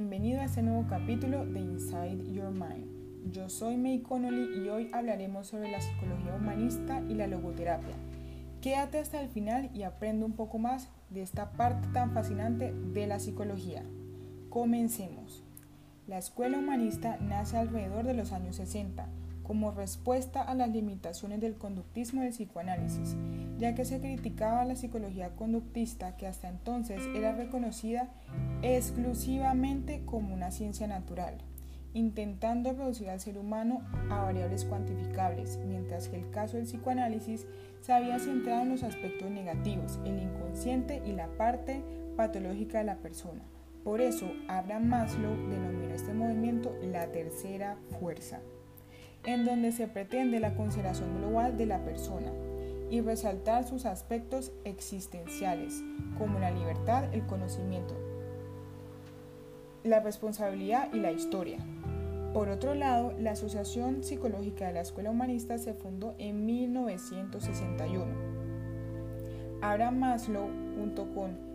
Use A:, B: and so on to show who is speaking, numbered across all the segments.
A: bienvenido a este nuevo capítulo de Inside Your Mind. Yo soy May Connolly y hoy hablaremos sobre la psicología humanista y la logoterapia. Quédate hasta el final y aprende un poco más de esta parte tan fascinante de la psicología. Comencemos. La escuela humanista nace alrededor de los años 60 como respuesta a las limitaciones del conductismo del psicoanálisis, ya que se criticaba la psicología conductista que hasta entonces era reconocida exclusivamente como una ciencia natural, intentando reducir al ser humano a variables cuantificables, mientras que el caso del psicoanálisis se había centrado en los aspectos negativos, el inconsciente y la parte patológica de la persona. Por eso, Abraham Maslow denominó este movimiento la tercera fuerza en donde se pretende la consideración global de la persona y resaltar sus aspectos existenciales, como la libertad, el conocimiento, la responsabilidad y la historia. Por otro lado, la Asociación Psicológica de la Escuela Humanista se fundó en 1961. Abraham Maslow, junto con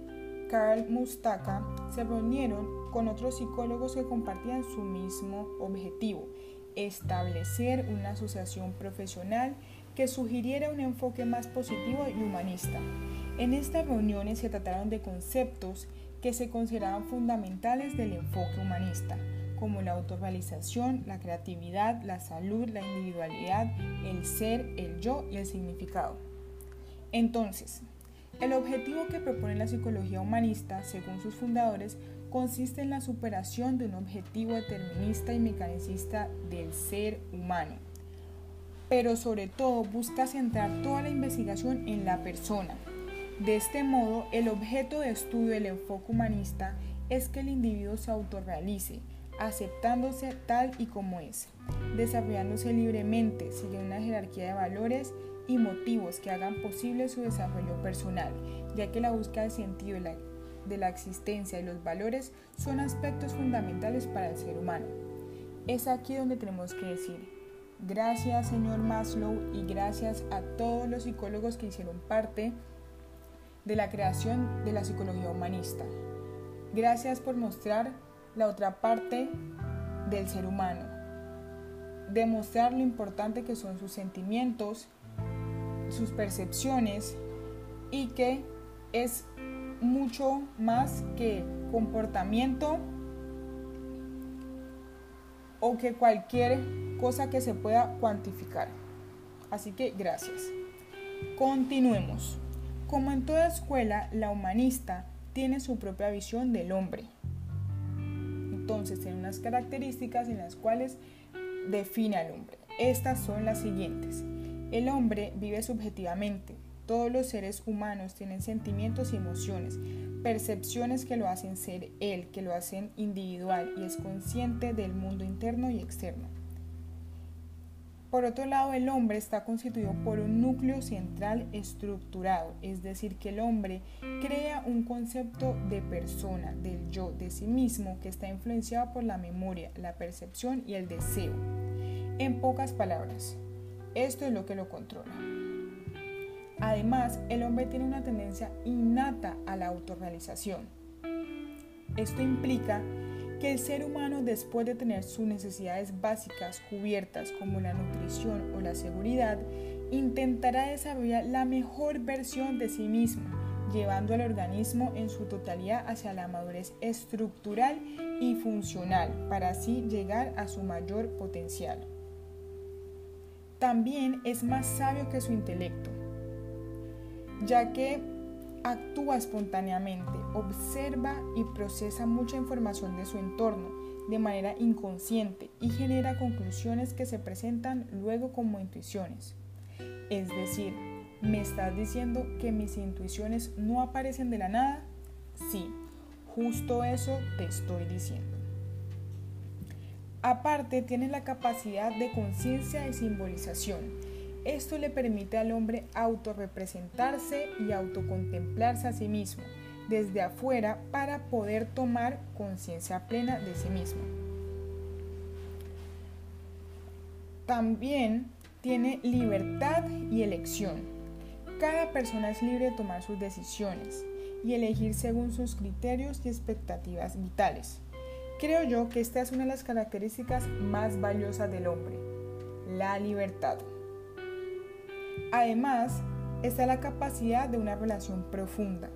A: Karl Mustaka, se reunieron con otros psicólogos que compartían su mismo objetivo establecer una asociación profesional que sugiriera un enfoque más positivo y humanista. En estas reuniones se trataron de conceptos que se consideraban fundamentales del enfoque humanista, como la autorrealización, la creatividad, la salud, la individualidad, el ser, el yo y el significado. Entonces, el objetivo que propone la psicología humanista, según sus fundadores, consiste en la superación de un objetivo determinista y mecanicista del ser humano, pero sobre todo busca centrar toda la investigación en la persona. De este modo, el objeto de estudio del enfoque humanista es que el individuo se autorrealice, aceptándose tal y como es, desarrollándose libremente, siguiendo una jerarquía de valores y motivos que hagan posible su desarrollo personal, ya que la búsqueda de sentido y la de la existencia y los valores son aspectos fundamentales para el ser humano. Es aquí donde tenemos que decir, gracias señor Maslow y gracias a todos los psicólogos que hicieron parte de la creación de la psicología humanista. Gracias por mostrar la otra parte del ser humano, demostrar lo importante que son sus sentimientos, sus percepciones y que es mucho más que comportamiento o que cualquier cosa que se pueda cuantificar. Así que gracias. Continuemos. Como en toda escuela, la humanista tiene su propia visión del hombre. Entonces tiene unas características en las cuales define al hombre. Estas son las siguientes. El hombre vive subjetivamente, todos los seres humanos tienen sentimientos y emociones, percepciones que lo hacen ser él, que lo hacen individual y es consciente del mundo interno y externo. Por otro lado, el hombre está constituido por un núcleo central estructurado, es decir, que el hombre crea un concepto de persona, del yo, de sí mismo, que está influenciado por la memoria, la percepción y el deseo. En pocas palabras, esto es lo que lo controla. Además, el hombre tiene una tendencia innata a la autorrealización. Esto implica que el ser humano, después de tener sus necesidades básicas cubiertas como la nutrición o la seguridad, intentará desarrollar la mejor versión de sí mismo, llevando al organismo en su totalidad hacia la madurez estructural y funcional, para así llegar a su mayor potencial. También es más sabio que su intelecto ya que actúa espontáneamente, observa y procesa mucha información de su entorno de manera inconsciente y genera conclusiones que se presentan luego como intuiciones. Es decir, ¿me estás diciendo que mis intuiciones no aparecen de la nada? Sí, justo eso te estoy diciendo. Aparte, tiene la capacidad de conciencia y simbolización esto le permite al hombre autorrepresentarse y autocontemplarse a sí mismo desde afuera para poder tomar conciencia plena de sí mismo. También tiene libertad y elección. Cada persona es libre de tomar sus decisiones y elegir según sus criterios y expectativas vitales. Creo yo que esta es una de las características más valiosas del hombre, la libertad. Además, está la capacidad de una relación profunda.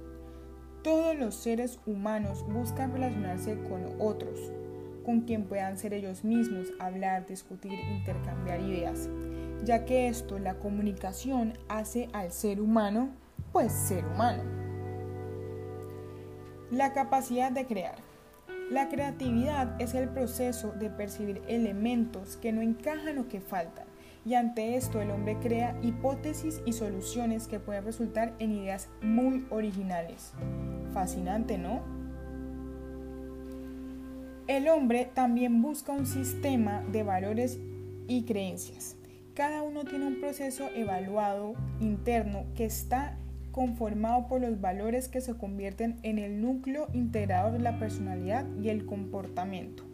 A: Todos los seres humanos buscan relacionarse con otros, con quien puedan ser ellos mismos, hablar, discutir, intercambiar ideas, ya que esto, la comunicación, hace al ser humano, pues ser humano. La capacidad de crear. La creatividad es el proceso de percibir elementos que no encajan o que faltan, y ante esto el hombre crea hipótesis y soluciones que pueden resultar en ideas muy originales. Fascinante, ¿no? El hombre también busca un sistema de valores y creencias. Cada uno tiene un proceso evaluado interno que está conformado por los valores que se convierten en el núcleo integrador de la personalidad y el comportamiento.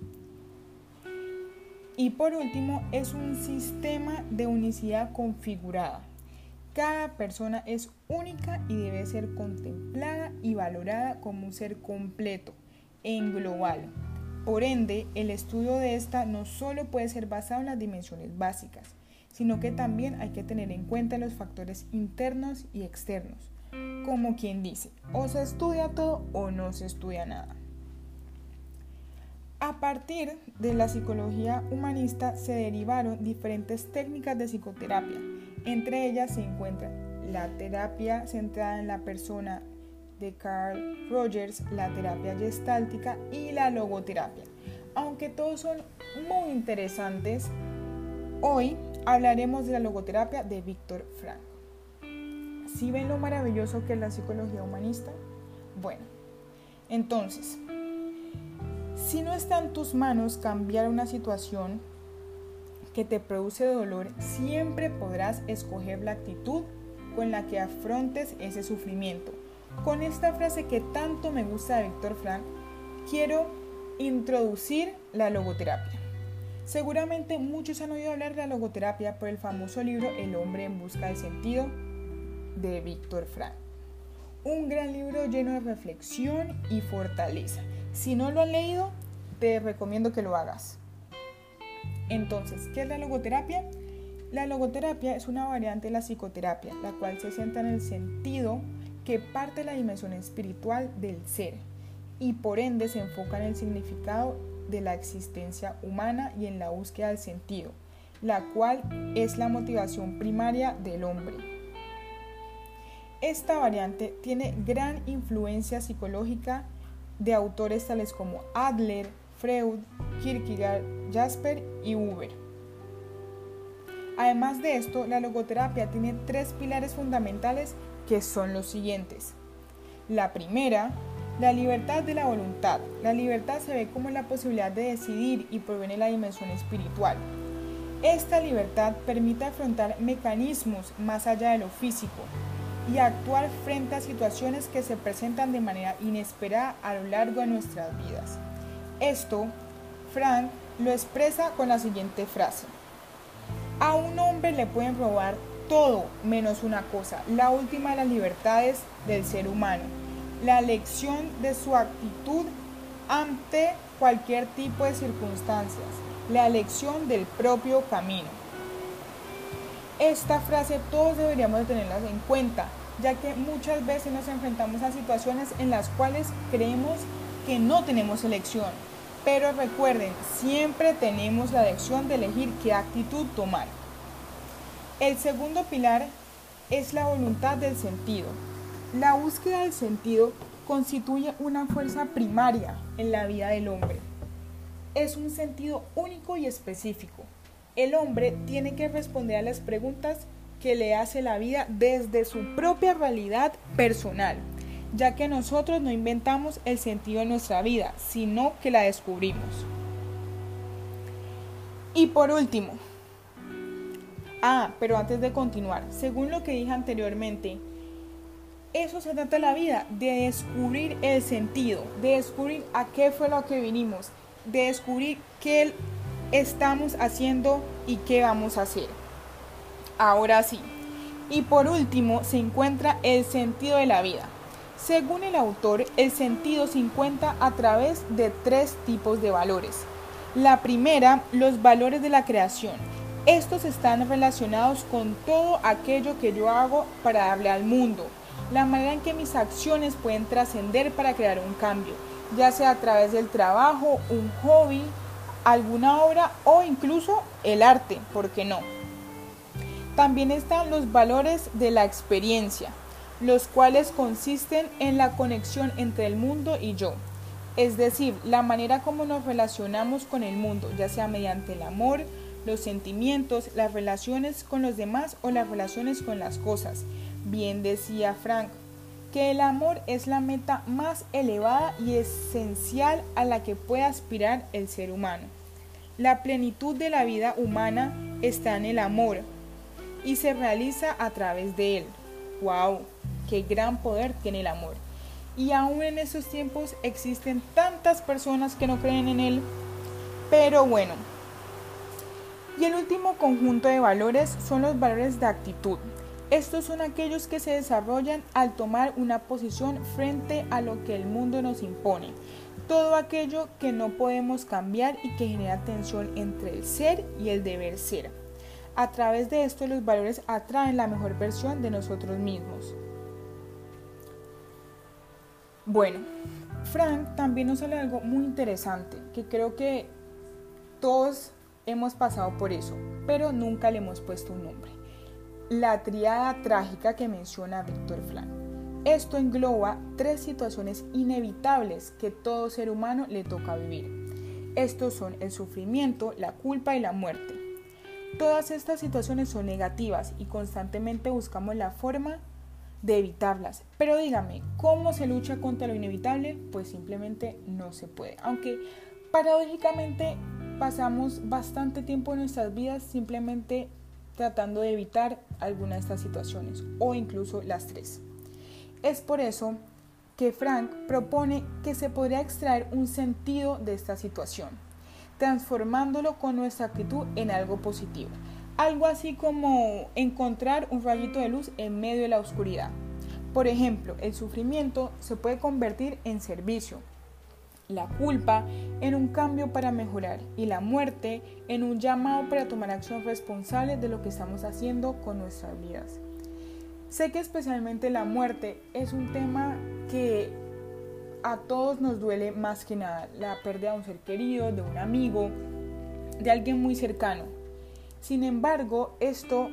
A: Y por último, es un sistema de unicidad configurada. Cada persona es única y debe ser contemplada y valorada como un ser completo, en global, por ende, el estudio de esta no solo puede ser basado en las dimensiones básicas, sino que también hay que tener en cuenta los factores internos y externos, como quien dice, o se estudia todo o no se estudia nada. A partir de la psicología humanista se derivaron diferentes técnicas de psicoterapia. Entre ellas se encuentra la terapia centrada en la persona de Carl Rogers, la terapia gestáltica y la logoterapia. Aunque todos son muy interesantes, hoy hablaremos de la logoterapia de Víctor Frank. ¿Sí ven lo maravilloso que es la psicología humanista? Bueno, entonces, si no está en tus manos cambiar una situación que te produce dolor, siempre podrás escoger la actitud con la que afrontes ese sufrimiento con esta frase que tanto me gusta de Víctor Frank, quiero introducir la logoterapia. Seguramente muchos han oído hablar de la logoterapia por el famoso libro El hombre en busca de sentido de Víctor Frank. Un gran libro lleno de reflexión y fortaleza. Si no lo han leído, te recomiendo que lo hagas. Entonces, ¿qué es la logoterapia? La logoterapia es una variante de la psicoterapia, la cual se centra en el sentido que parte de la dimensión espiritual del ser y por ende se enfoca en el significado de la existencia humana y en la búsqueda del sentido, la cual es la motivación primaria del hombre. Esta variante tiene gran influencia psicológica de autores tales como Adler, Freud, Kierkegaard, Jasper y Huber. Además de esto, la logoterapia tiene tres pilares fundamentales que son los siguientes. La primera, la libertad de la voluntad. La libertad se ve como la posibilidad de decidir y proviene de la dimensión espiritual. Esta libertad permite afrontar mecanismos más allá de lo físico y actuar frente a situaciones que se presentan de manera inesperada a lo largo de nuestras vidas. Esto, Frank lo expresa con la siguiente frase. A un hombre le pueden robar todo menos una cosa, la última de las libertades del ser humano, la elección de su actitud ante cualquier tipo de circunstancias, la elección del propio camino. Esta frase todos deberíamos de tenerla en cuenta, ya que muchas veces nos enfrentamos a situaciones en las cuales creemos que no tenemos elección. Pero recuerden, siempre tenemos la elección de elegir qué actitud tomar. El segundo pilar es la voluntad del sentido. La búsqueda del sentido constituye una fuerza primaria en la vida del hombre. Es un sentido único y específico. El hombre tiene que responder a las preguntas que le hace la vida desde su propia realidad personal, ya que nosotros no inventamos el sentido de nuestra vida, sino que la descubrimos. Y por último, Ah, pero antes de continuar, según lo que dije anteriormente, eso se trata la vida, de descubrir el sentido, de descubrir a qué fue lo que vinimos, de descubrir qué estamos haciendo y qué vamos a hacer. Ahora sí. Y por último se encuentra el sentido de la vida. Según el autor, el sentido se encuentra a través de tres tipos de valores. La primera, los valores de la creación. Estos están relacionados con todo aquello que yo hago para darle al mundo, la manera en que mis acciones pueden trascender para crear un cambio, ya sea a través del trabajo, un hobby, alguna obra o incluso el arte, ¿por qué no? También están los valores de la experiencia, los cuales consisten en la conexión entre el mundo y yo, es decir, la manera como nos relacionamos con el mundo, ya sea mediante el amor, los sentimientos, las relaciones con los demás o las relaciones con las cosas. Bien decía Frank, que el amor es la meta más elevada y esencial a la que puede aspirar el ser humano. La plenitud de la vida humana está en el amor y se realiza a través de él. ¡Wow! ¡Qué gran poder tiene el amor! Y aún en esos tiempos existen tantas personas que no creen en él. Pero bueno. Y el último conjunto de valores son los valores de actitud. Estos son aquellos que se desarrollan al tomar una posición frente a lo que el mundo nos impone. Todo aquello que no podemos cambiar y que genera tensión entre el ser y el deber ser. A través de esto los valores atraen la mejor versión de nosotros mismos. Bueno, Frank también nos habla de algo muy interesante, que creo que todos hemos pasado por eso, pero nunca le hemos puesto un nombre. La triada trágica que menciona Víctor Frank. Esto engloba tres situaciones inevitables que todo ser humano le toca vivir. Estos son el sufrimiento, la culpa y la muerte. Todas estas situaciones son negativas y constantemente buscamos la forma de evitarlas. Pero dígame, ¿cómo se lucha contra lo inevitable? Pues simplemente no se puede. Aunque paradójicamente pasamos bastante tiempo en nuestras vidas simplemente tratando de evitar alguna de estas situaciones o incluso las tres. Es por eso que Frank propone que se podría extraer un sentido de esta situación, transformándolo con nuestra actitud en algo positivo. Algo así como encontrar un rayito de luz en medio de la oscuridad. Por ejemplo, el sufrimiento se puede convertir en servicio, la culpa en un cambio para mejorar y la muerte en un llamado para tomar acción responsable de lo que estamos haciendo con nuestras vidas. Sé que especialmente la muerte es un tema que a todos nos duele más que nada, la pérdida de un ser querido, de un amigo, de alguien muy cercano. Sin embargo, esto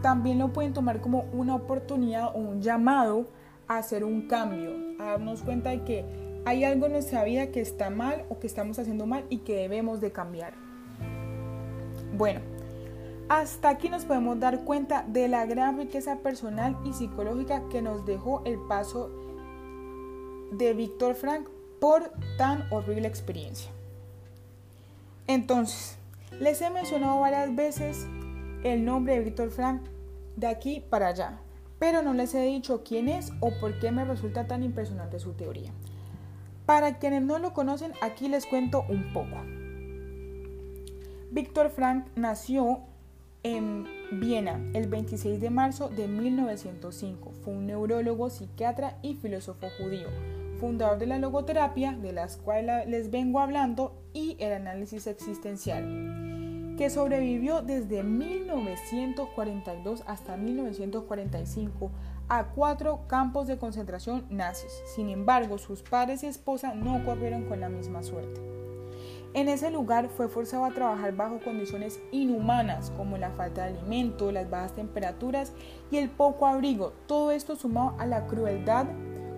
A: también lo pueden tomar como una oportunidad o un llamado a hacer un cambio, a darnos cuenta de que hay algo en nuestra vida que está mal o que estamos haciendo mal y que debemos de cambiar. Bueno, hasta aquí nos podemos dar cuenta de la gran riqueza personal y psicológica que nos dejó el paso de Víctor Frank por tan horrible experiencia. Entonces, les he mencionado varias veces el nombre de Víctor Frank de aquí para allá, pero no les he dicho quién es o por qué me resulta tan impresionante su teoría. Para quienes no lo conocen, aquí les cuento un poco. Víctor Frank nació en Viena el 26 de marzo de 1905. Fue un neurólogo, psiquiatra y filósofo judío, fundador de la logoterapia, de la cual les vengo hablando, y el análisis existencial, que sobrevivió desde 1942 hasta 1945 a cuatro campos de concentración nazis. Sin embargo, sus padres y esposa no corrieron con la misma suerte. En ese lugar fue forzado a trabajar bajo condiciones inhumanas como la falta de alimento, las bajas temperaturas y el poco abrigo, todo esto sumado a la crueldad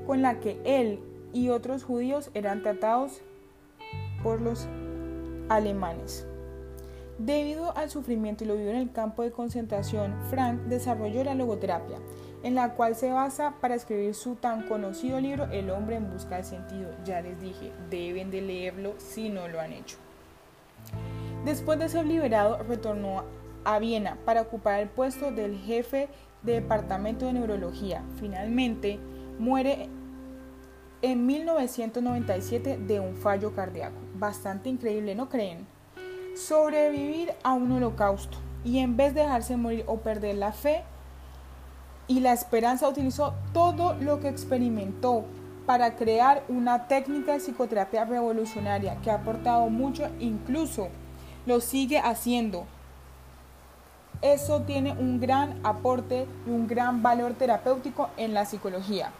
A: con la que él y otros judíos eran tratados por los alemanes. Debido al sufrimiento y lo vivido en el campo de concentración, Frank desarrolló la logoterapia, en la cual se basa para escribir su tan conocido libro El hombre en busca de sentido. Ya les dije, deben de leerlo si no lo han hecho. Después de ser liberado, retornó a Viena para ocupar el puesto del jefe de departamento de neurología. Finalmente, muere en 1997 de un fallo cardíaco. Bastante increíble, ¿no creen? Sobrevivir a un holocausto y en vez de dejarse morir o perder la fe, y la esperanza utilizó todo lo que experimentó para crear una técnica de psicoterapia revolucionaria que ha aportado mucho, incluso lo sigue haciendo. Eso tiene un gran aporte y un gran valor terapéutico en la psicología.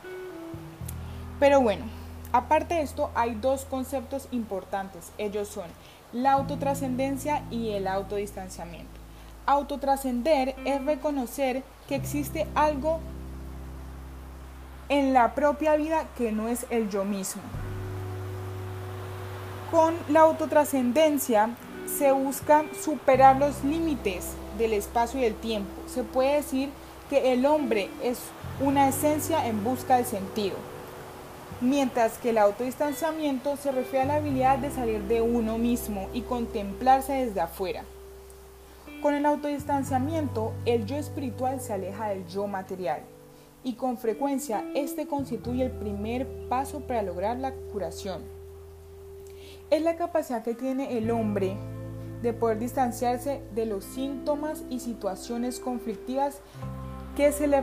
A: Pero bueno, aparte de esto hay dos conceptos importantes. Ellos son la autotrascendencia y el autodistanciamiento. Autotrascender es reconocer que existe algo en la propia vida que no es el yo mismo. Con la autotrascendencia se busca superar los límites del espacio y del tiempo. Se puede decir que el hombre es una esencia en busca de sentido, mientras que el autodistanciamiento se refiere a la habilidad de salir de uno mismo y contemplarse desde afuera. Con el autodistanciamiento, el yo espiritual se aleja del yo material y con frecuencia este constituye el primer paso para lograr la curación. Es la capacidad que tiene el hombre de poder distanciarse de los síntomas y situaciones conflictivas que se le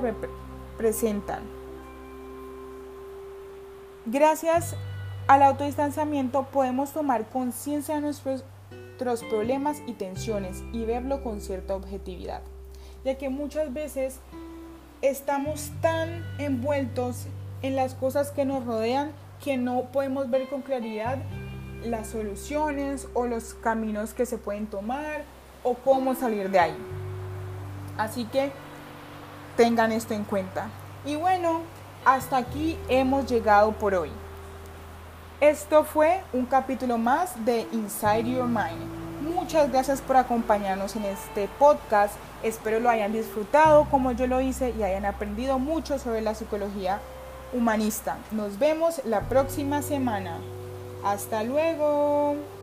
A: presentan. Gracias al autodistanciamiento podemos tomar conciencia de nuestros, problemas y tensiones y verlo con cierta objetividad, ya que muchas veces estamos tan envueltos en las cosas que nos rodean que no podemos ver con claridad las soluciones o los caminos que se pueden tomar o cómo salir de ahí. Así que tengan esto en cuenta. Y bueno, hasta aquí hemos llegado por hoy. Esto fue un capítulo más de Inside Your Mind. Muchas gracias por acompañarnos en este podcast. Espero lo hayan disfrutado como yo lo hice y hayan aprendido mucho sobre la psicología humanista. Nos vemos la próxima semana. Hasta luego.